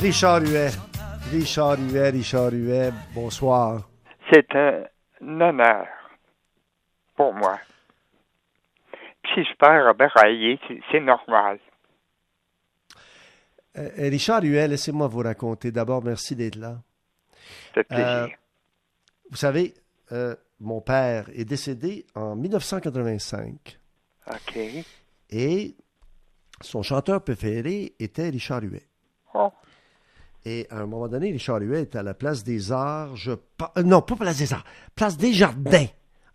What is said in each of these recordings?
Richard Huet. Richard Huet, Richard Huet, bonsoir. C'est un honneur pour moi. Puis si je perds Robert Hayé, c'est- c'est normal. Euh, Richard Huet, laissez-moi vous raconter. D'abord, merci d'être là. Fait plaisir. Euh, Vous savez, euh, mon père est décédé en 1985 OK. et son chanteur préféré était Richard Huet. Oh, Et à un moment donné, Richard Huet était à la place des Arts, je euh, non, pas place des Arts, place des Jardins,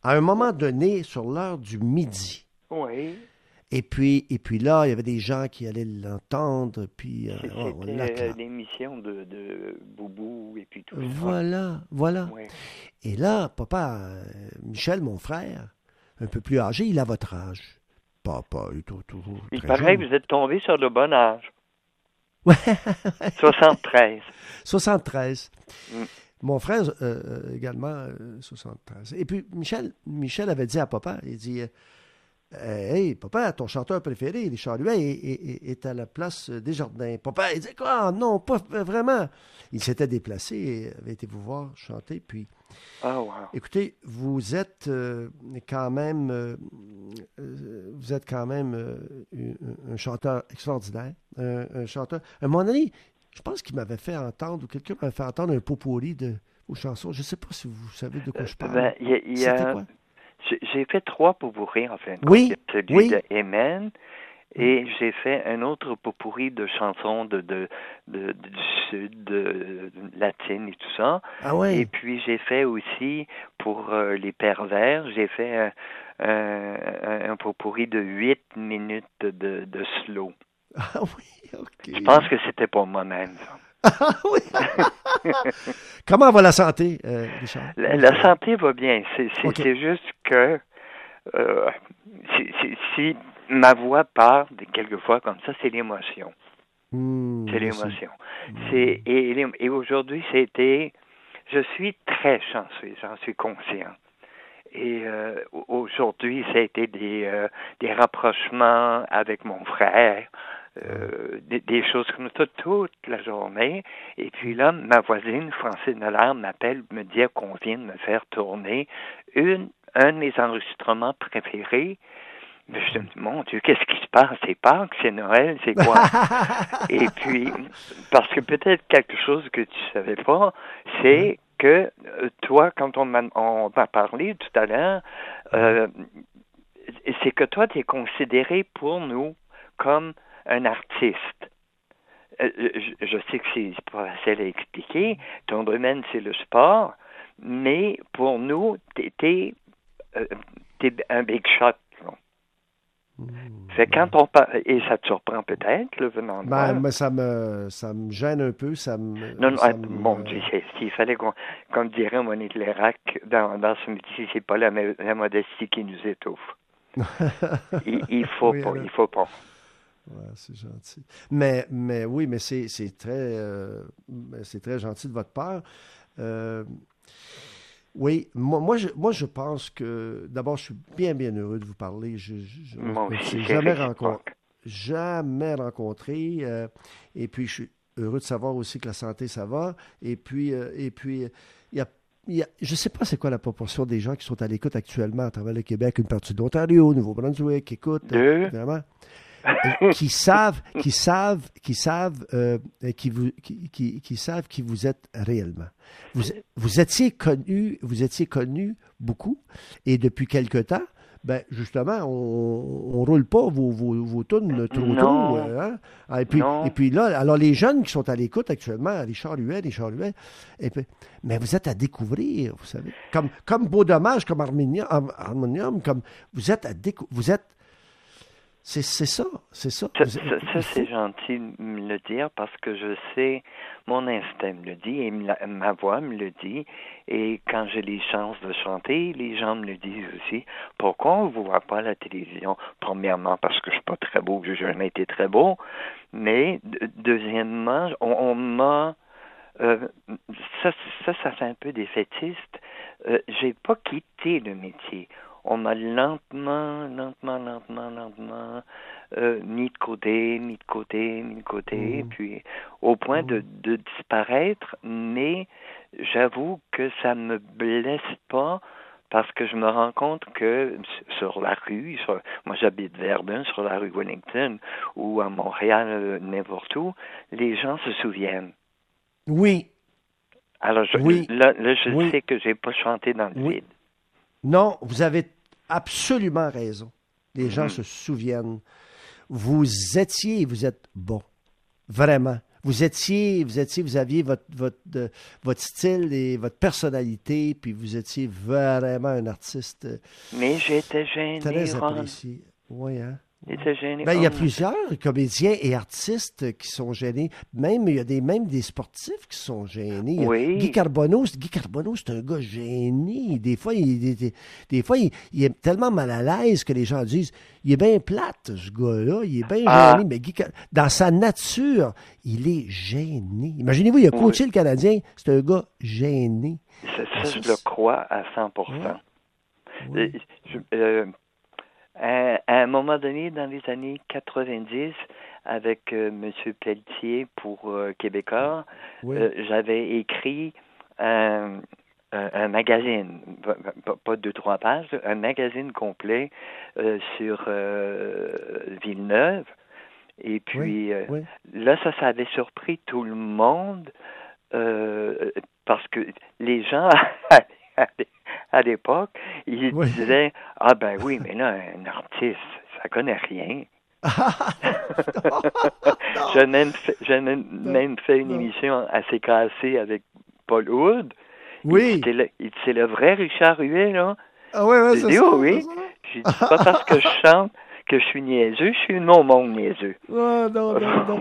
à un moment donné, sur l'heure du midi. oui. Et puis, et puis là, il y avait des gens qui allaient l'entendre, puis euh, oh, euh, l'émission de, de Boubou et puis tout ça. Voilà, voilà. Et là, papa, euh, Michel, mon frère, un peu plus âgé, il a votre âge. Papa, il est tou- toujours Il paraît que vous êtes tombé sur le bon âge. Ouais, 73. 73. Mm. Mon frère euh, euh, également, euh, 73. Et puis, Michel, Michel avait dit à papa, il dit, euh, Hey, papa, ton chanteur préféré, Richard Huet, est, est- est à la place des Jardins. Papa, il dit, quoi, non, pas vraiment. Il s'était déplacé et avait été vous voir chanter, puis Ah, wow. Écoutez, vous êtes euh, quand même, euh, euh, vous êtes quand même euh, un, chanteur extraordinaire, un, un chanteur. À un moment donné, je pense qu'il m'avait fait entendre, ou quelqu'un m'avait fait entendre un pot pourri de vos chansons. Je ne sais pas si vous savez de quoi je parle. Ben, il y a- il y C'était a- quoi? J'ai fait trois pourris, en fait. Oui, Celui oui. de Amen. Et j'ai fait un autre pourri de chansons de, de, de, du sud, de, de latine et tout ça. Ah ouais. Et puis j'ai fait aussi pour euh, les pervers, j'ai fait un, un, un pourri de huit minutes de, de slow. Ah oui, ok. Je pense que c'était pour moi-même. ça. Ah oui. Comment va la santé, euh, Richard? La, la santé va bien. C'est juste que euh, si, si- si ma voix part quelquefois comme ça, c'est l'émotion. Hmm, C'est l'émotion. Et, et, et aujourd'hui, c'était. Je suis très chanceux, j'en suis conscient. Et euh, au- aujourd'hui, ça a été des, euh, des rapprochements avec mon frère, euh, des, des choses comme ça toute la journée. Et puis là, ma voisine, Francine Allard, m'appelle, me dit qu'on vient de me faire tourner une, un de mes enregistrements préférés. Mais je me dis, mon Dieu, qu'est-ce qui se passe? C'est Pâques, c'est Noël, c'est quoi? Et puis, parce que peut-être quelque chose que tu savais pas, c'est que euh, toi, quand on m'a parlé tout à l'heure, euh, c'est que toi, tu es considéré pour nous comme un artiste. Euh, je, je sais que c'est pas facile à expliquer. Ton domaine, c'est le sport, mais pour nous, t'es, euh, t'es un big shot. Fait quand on par- et ça te surprend peut-être, le venant de Ben, mais ça me, ça me gêne un peu. Ça me, Non, non, ah, me- mon Dieu, c'est- s'il fallait qu'on, comme dirait Monique Lérac dans, dans ce métier, c'est pas la, la modestie qui nous étouffe. il, il faut Oui, pas, alors. il faut pas. Ouais, c'est gentil. Mais, mais oui, mais c'est c'est très, euh, c'est très gentil de votre part. Euh, oui, moi, moi, je, moi, je pense que, d'abord, je suis bien, bien heureux de vous parler. Je, c'est jamais rencontré. Jamais rencontré. euh, et puis, je suis heureux de savoir aussi que la santé, ça va. Et puis, euh, et puis il y a il y a- je ne sais pas c'est quoi la proportion des gens qui sont à l'écoute actuellement à travers le Québec, une partie de l'Ontario, Nouveau-Brunswick, euh, évidemment. Euh, qui savent, qui savent, qui savent, euh, qui vous, qui, qui, qui savent qui vous êtes réellement. Vous, vous étiez connu, vous étiez connu beaucoup, et depuis quelque temps, ben justement, on, on roule pas vos, vos, vos tunes trop tôt. euh, hein? Ah, Et puis, Non. et puis là, alors les jeunes qui sont à l'écoute actuellement, Richard Huet, Richard Huet, et puis, mais vous êtes à découvrir, vous savez, comme, comme Beau Dommage, comme Harmonium, Harmonium, comme vous êtes à découvrir, vous êtes C'est ça, c'est ça. Ça, Vous- c'est gentil de me le dire parce que je sais, mon instinct me le dit et la- ma voix me le dit. Et quand j'ai les chances de chanter, les gens me le disent aussi. Pourquoi on ne voit pas à la télévision? Premièrement, parce que je suis pas très beau, que j'ai jamais été très beau. Mais de- deuxièmement, on, on m'a euh, ça, ça, ça fait un peu défaitiste. Euh, j'ai pas quitté le métier. On m'a lentement, lentement, lentement, lentement euh, mis de côté, mis de côté, mis de côté, Mhm. puis au point de, de disparaître. Mais j'avoue que ça me blesse pas parce que je me rends compte que sur la rue, sur- moi j'habite Verdun, sur la rue Wellington ou à Montréal, euh, n'importe où, les gens se souviennent. Oui, Alors je, Oui. là, là, je Oui. sais que j'ai pas chanté dans le Oui. vide. non, vous avez absolument raison. Les gens Mhm. se souviennent. Vous étiez vous êtes bon. Vraiment. Vous étiez, vous étiez, vous aviez votre, votre style et votre personnalité, puis vous étiez vraiment un artiste euh, Mais j'étais gêné, très apprécié. Oui, hein? J'étais gêné. Ben, il y a plusieurs comédiens et artistes qui sont gênés. Même, il y a des, même des sportifs qui sont gênés. Y Oui. Guy Carbonneau, Guy Carbonneau, c'est un gars gêné. Des fois, il, des, fois il, il est tellement mal à l'aise que les gens disent il est bien plate, ce gars-là. Il est bien Ah. gêné. Mais Guy dans sa nature, il est gêné. Imaginez-vous, il a coaché le Canadien. C'est un gars gêné. Ça, ça, Ça, je le crois à 100 Oui. Euh, à, à un moment donné, dans les années 90, avec euh, M. Pelletier pour euh, Québécois, Oui. euh, j'avais écrit un, un, magazine, pas- pas, deux, trois pages, un magazine complet euh, sur Villeneuve. Et puis, oui. là, ça, ça avait surpris tout le monde parce que les gens, à l'époque, ils Oui. disaient Ah, ben oui, mais là, un artiste, ça connaît rien. J'ai même, fait- j'ai même, fait une émission assez cassée avec Paul Wood. Oui. C'est le, il- vrai Richard Huet, là. Ah, oui, oui, J'ai c'est oh oui. J'ai dit, c'est pas parce que je chante que je suis niaiseux, je suis de mon niaiseux. Ah, non, non, non.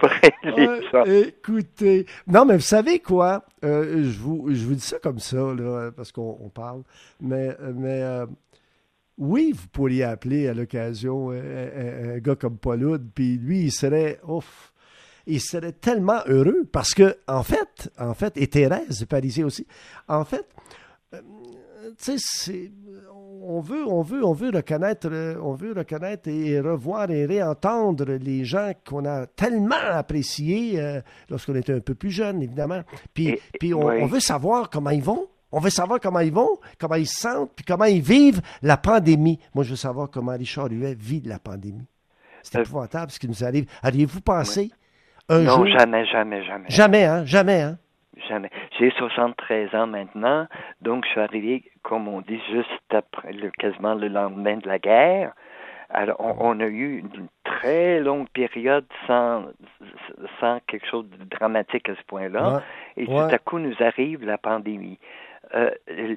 Ça. écoutez, non, mais vous savez quoi? Euh, je, vous, je vous dis ça comme ça, là, parce qu'on on parle. Mais, mais euh, oui, vous pourriez appeler à l'occasion euh, un, un gars comme Paul Hood, puis lui, il serait, ouf, il serait tellement heureux parce que, en fait, en fait, et Thérèse Parisien aussi, en fait, euh, tu sais, c'est- on veut, on veut, on veut reconnaître, on veut reconnaître et revoir et réentendre les gens qu'on a tellement appréciés euh, lorsqu'on était un peu plus jeune, évidemment. Puis, Et- puis on, oui. on veut savoir comment ils vont. On veut savoir comment ils vont, comment ils se sentent, puis comment ils vivent la pandémie. Moi, je veux savoir comment Richard Huet vit la pandémie. C'est Euh, épouvantable ce qui nous arrive. Auriez-vous pensé un Non, jour... jamais, jamais, jamais. Jamais, hein? Jamais, hein? Jamais. J'ai 73 ans maintenant, donc je suis arrivé, comme on dit, juste après, le, quasiment le lendemain de la guerre. Alors, on, on a eu une très longue période sans, sans quelque chose de dramatique à ce point-là. Et Ouais. tout à coup, nous arrive la pandémie. Euh,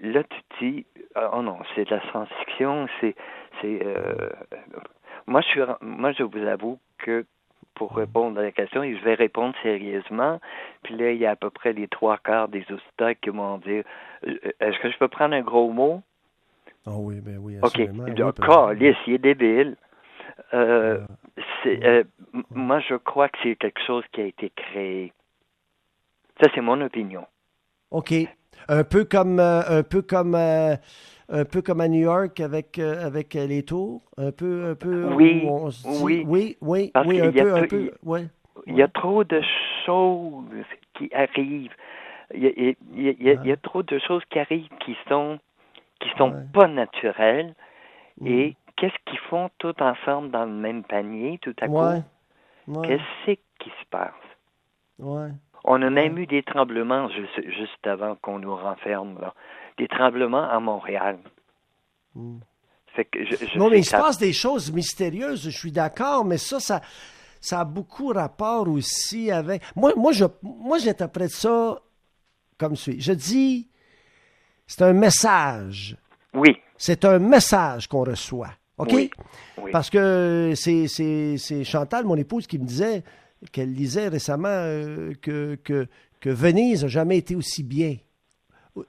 là, tu te dis, oh non, c'est de la science-fiction, c'est, c'est, euh, moi, je suis, moi, je vous avoue que pour répondre à la question, et je vais répondre sérieusement, puis là, il y a à peu près les trois quarts des auditeurs qui vont dire, euh, est-ce que je peux prendre un gros mot? Ah oui, ben oui, OK. oui, calice, il est débile. Euh, euh, moi, je crois que c'est quelque chose qui a été créé. Ça, c'est mon opinion. OK. Un peu comme euh, un peu comme euh, un peu comme à New York avec euh, avec les tours, un peu un peu Oui, on se dit- oui. oui, oui, Parce oui, un peu un peu- ouais. Il y a trop de choses qui arrivent. Il y a, il y a- il y a- il y a- trop de choses qui arrivent qui sont qui sont Ouais. pas naturelles. Et qu'est-ce qu'ils font tout ensemble dans le même panier tout à coup? Ouais. Ouais. Qu'est-ce qui se passe? Ouais. On a même eu des tremblements juste, juste avant qu'on nous renferme. Là. Des tremblements à Montréal. Mm. Fait que je, je Non, mais il se passe des choses mystérieuses, je suis d'accord, mais ça, ça, ça a beaucoup rapport aussi avec. Moi, moi, je, moi, j'interprète ça comme suit. Je dis, c'est un message. Oui, C'est un message qu'on reçoit. OK? Oui, oui. Parce que c'est, c'est, c'est Chantal, mon épouse, qui me disait qu'elle lisait récemment euh, que, que, que Venise n'a jamais été aussi bien.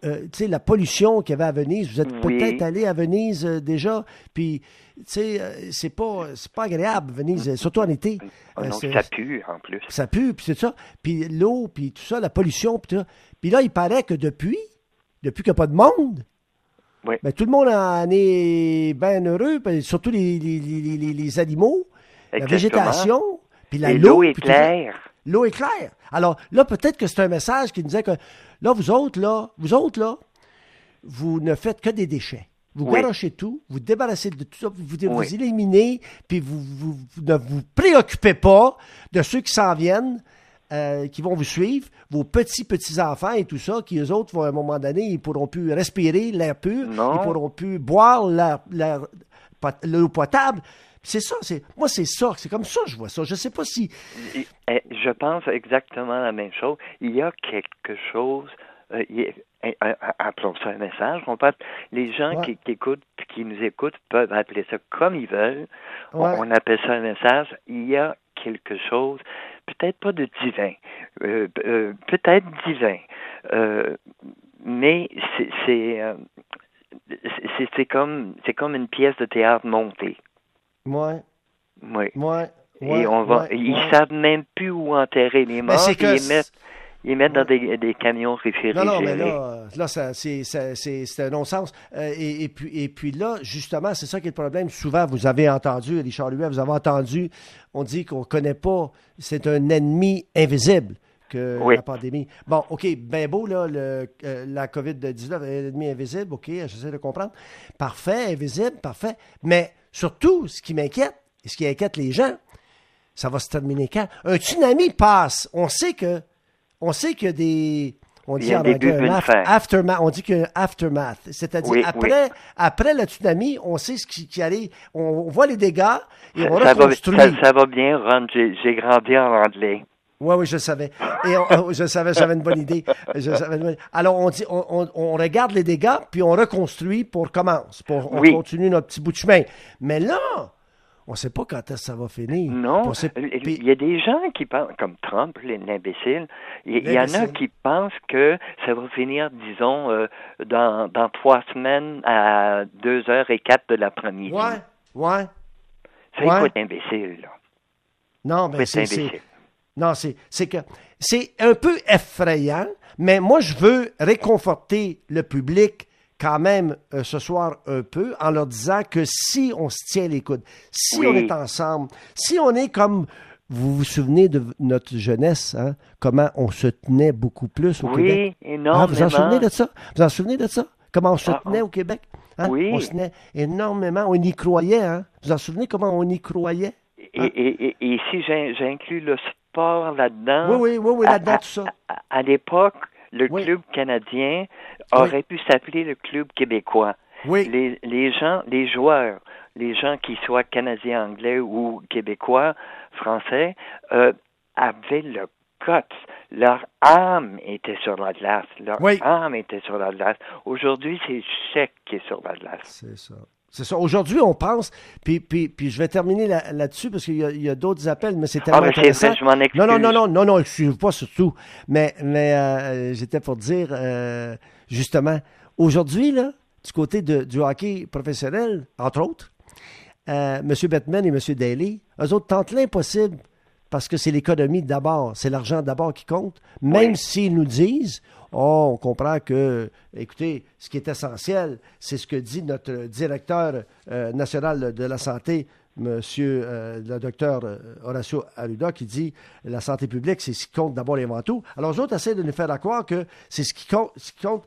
Euh, tu sais, la pollution qu'il y avait à Venise, vous êtes Oui. peut-être allé à Venise euh, déjà, puis, tu sais, c'est pas, pas agréable, Venise, surtout en été. Oh non, c'est- ça pue en plus. ça pue, puis c'est ça. Puis l'eau, puis tout ça, la pollution, puis tout ça. Puis là, il paraît que depuis, depuis qu'il n'y a pas de monde, Oui. ben, tout le monde en est bien heureux, surtout les, les, les, les- les animaux, la végétation, puis l'eau. est claire. L'eau est claire. Alors là, peut-être que c'est un message qui nous disait que là, vous autres, là, vous autres, là, vous ne faites que des déchets. Vous Oui. garochez tout, vous débarrassez de tout ça, vous vous, Oui. éliminez, puis vous, vous- vous ne vous préoccupez pas de ceux qui s'en viennent, euh, qui vont vous suivre, vos petits, petits-enfants et tout ça, qui, eux autres, vont, à un moment donné, ils pourront plus respirer l'air pur, Non. ils pourront plus boire l'air- l'air- pot- l'eau potable. C'est ça, c'est moi, c'est ça, c'est comme ça que je vois ça. Je sais pas si... Eh, Je pense exactement la même chose. Il y a quelque chose. euh, il eh, eh, appelons ça un message. On peut, les gens Ouais. qui, qui écoutent, qui nous écoutent, peuvent appeler ça comme ils veulent. On- Ouais. On, appelle ça un message. Il y a quelque chose, peut-être pas de divin, euh, euh, peut-être divin, mais c'est c'est c'est- c'est comme c'est comme une pièce de théâtre montée. Ouais, Oui. ouais, Et on va, ouais, ils ouais. savent même plus où enterrer les Mais morts. que ils mettent, ils mettent dans des, des camions réfrigérés. Non, non, mais là, là ça, c'est, ça- c'est, c'est un non-sens. Euh, et, et puis, et puis là, justement, c'est ça qui est le problème. Souvent, vous avez entendu, Richard Huet, vous avez entendu, on dit qu'on ne connaît pas, c'est un ennemi invisible que Oui. la pandémie. Bon, OK, ben beau, là, le, euh, la COVID-19 est un ennemi invisible, OK, j'essaie de comprendre. Parfait, invisible, parfait. Mais surtout, ce qui m'inquiète, et ce qui inquiète les gens, ça va se terminer quand? Un tsunami passe. On sait que, on sait qu'il y a des, on dit en anglais un aftermath, on dit qu'il y a un aftermath. C'est-à-dire, Oui, après, après le tsunami, on sait ce qui, qui arrive. On, on voit les dégâts et on ça, reconstruit. ça, ça va bien, Ron. J'ai j'ai grandi en anglais. Oui, oui, je savais. Et on- je savais, j'avais une bonne idée. Je savais une bonne- Alors, on dit, on, on- regarde les dégâts, puis on reconstruit pour commence, pour on Oui. continue notre petit bout de chemin. Mais là, on ne sait pas quand est-ce que ça va finir. Non, sait- il y a des gens qui pensent, comme Trump, l'imbécile, il y en a qui pensent que ça va finir, disons, euh, dans, dans trois semaines à deux heures et quatre de l'après-midi. Ouais, ouais. Ça, il ouais. faut être imbécile, là. Non, mais être c'est, c'est- imbécile. Non, c'est, c'est que c'est un peu effrayant, mais moi je veux réconforter le public quand même euh, ce soir un peu en leur disant que si on se tient les coudes, si Oui. on est ensemble, si on est comme vous vous souvenez de notre jeunesse, hein, comment on se tenait beaucoup plus au Québec? Oui, énormément. vous en souvenez de ça? Vous en souvenez de ça? Comment on se Ah, tenait ah. au Québec? Hein? Oui. On se tenait énormément, on y croyait. Hein? Vous en souvenez comment on y croyait? Et, et, et, et si j'in- j'inclus le sport là-dedans, Oui, oui, oui, oui, à- là-dedans, à- tout ça. à, à l'époque, le Oui. club canadien aurait pu s'appeler le club québécois. Oui. Les, les gens, les joueurs, les gens qui soient canadiens, anglais ou québécois, français, euh, avaient le guts. Leur âme était sur la glace. Leur Oui. âme était sur la glace. Aujourd'hui, c'est chèque qui est sur la glace. C'est ça. C'est ça. Aujourd'hui, on pense, puis, puis, puis je vais terminer là- là-dessus parce qu'il y a, il y a d'autres appels, mais c'est tellement Ah, mais intéressant. vrai, je m'en excuse. Non, non, non, non, non, non, excuse pas surtout. Mais, mais euh, j'étais pour dire, euh, justement, aujourd'hui, là, du côté de, du hockey professionnel, entre autres, euh, M. Bettman et M. Daly, eux autres tentent l'impossible parce que c'est l'économie d'abord, c'est l'argent d'abord qui compte, même Oui. s'ils nous disent, oh, on comprend que, écoutez, ce qui est essentiel, c'est ce que dit notre directeur euh, national de la santé, Monsieur euh, le docteur euh, Horacio Arruda, qui dit la santé publique, c'est ce qui compte d'abord et avant tout. Alors, les autres essaient de nous faire croire que c'est ce qui compte, ce qui compte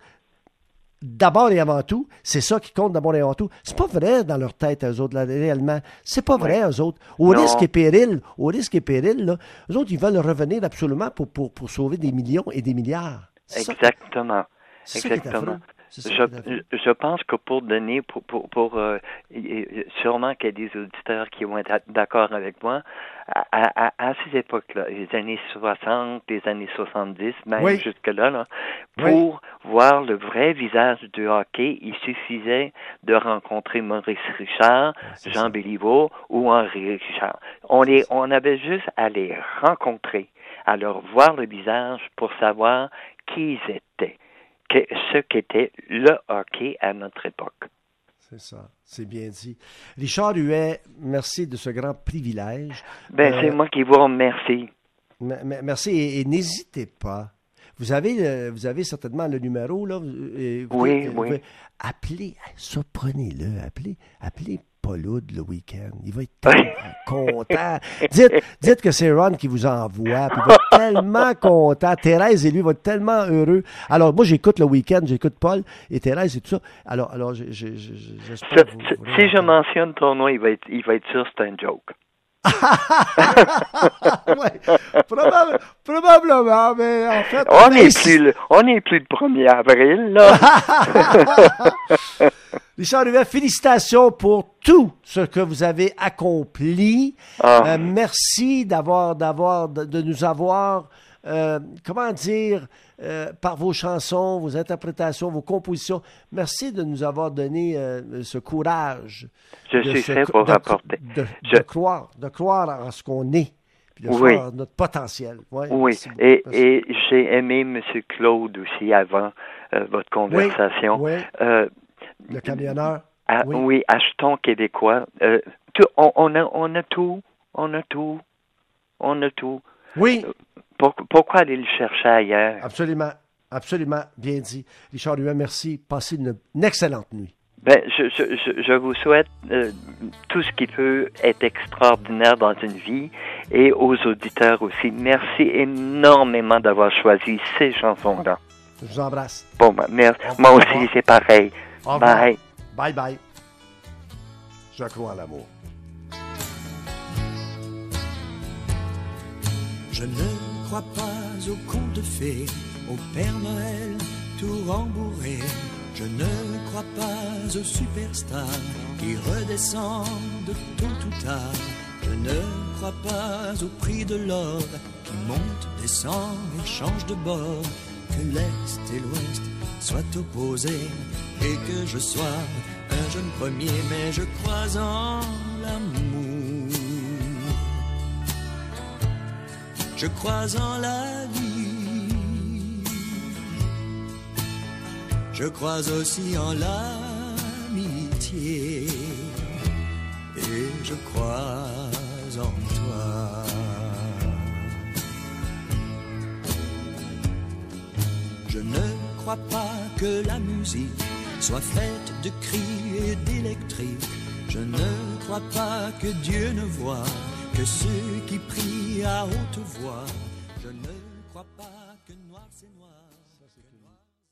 d'abord et avant tout, c'est ça qui compte d'abord et avant tout. C'est pas vrai dans leur tête, eux autres, là, réellement. C'est pas vrai, eux autres. Au Non. risque et péril, au risque et péril, là, eux autres, ils veulent revenir absolument pour, pour, pour sauver des millions et des milliards. Exactement. ça Exactement. Je, pense que pour donner, pour, pour, pour euh, sûrement qu'il y a des auditeurs qui vont être d'accord avec moi, à, à, à- à ces époques-là, les années 60, les années 70, même Oui. jusque-là, là, Oui. pour voir le vrai visage du hockey, il suffisait de rencontrer Maurice Richard, c'est Jean. Béliveau ou Henri Richard. On, les, on avait juste à les rencontrer, à leur voir le visage pour savoir qui ils étaient, que- ce qu'était le hockey à notre époque. C'est ça, c'est bien dit. Richard Huet, merci de ce grand privilège. Ben, Euh, c'est moi qui vous remercie. Merci et, et n'hésitez pas. Vous avez, euh, vous avez certainement le numéro, là. vous- vous Oui, vous oui. pouvez- Appelez, surprenez-le, appelez, appelez Le week-end. Il va être tellement content. Dites, dites que c'est Ron qui vous envoie, puis il va être tellement content. Thérèse et lui vont être tellement heureux. Alors, moi, j'écoute le week-end, j'écoute Paul et Thérèse et tout ça. Alors, alors j'espère vous- vous si je mentionne ton nom, il va être, il va être sûr que c'est un joke. ouais, probable- probablement, mais en fait... On n'est plus, le- on n'est plus le 1er avril, là. Richard Huet, félicitations pour tout ce que vous avez accompli. Ah. Euh, merci d'avoir, d'avoir, de, de nous avoir, euh, comment dire, euh, par vos chansons, vos interprétations, vos compositions. Merci de nous avoir donné ce courage. Je de suis se- fait pour de- rapporter. De, Je- de croire, de croire en ce qu'on est, puis de Oui. croire en notre potentiel. Ouais, Oui, merci et, Merci. et j'ai aimé M. Claude aussi avant votre conversation. oui. Le camionneur? ah, oui. oui. achetons québécois. Euh, tout- on, on a, on a tout, on a tout, on a tout. Oui, Pour- pourquoi aller le chercher ailleurs? absolument, absolument, bien dit. Richard Huet, merci. Passez une, une excellente nuit. Ben, je, je, je, vous souhaite euh, tout ce qui peut être extraordinaire dans une vie et aux auditeurs aussi. Merci énormément d'avoir choisi ces chansons-là. Je vous embrasse. Bon, ben, merci. Moi aussi, c'est pareil. Au revoir. Bye. Bye bye. Je crois en l'amour. Je ne crois pas aux contes de fées, au Père Noël tout rembourré. Je ne crois pas aux superstars qui redescendent tôt ou tard. Je ne crois pas au prix de l'or qui monte, descend et change de bord. Que l'Est et l'Ouest soient opposés et que je sois un jeune premier, mais je crois en l'amour. Je crois en la vie. Je crois aussi en l'amitié. Et je crois en crois pas que la musique soit faite de cris et d'électrique. Je ne crois pas que Dieu ne voit que ceux qui prient à haute voix. Je ne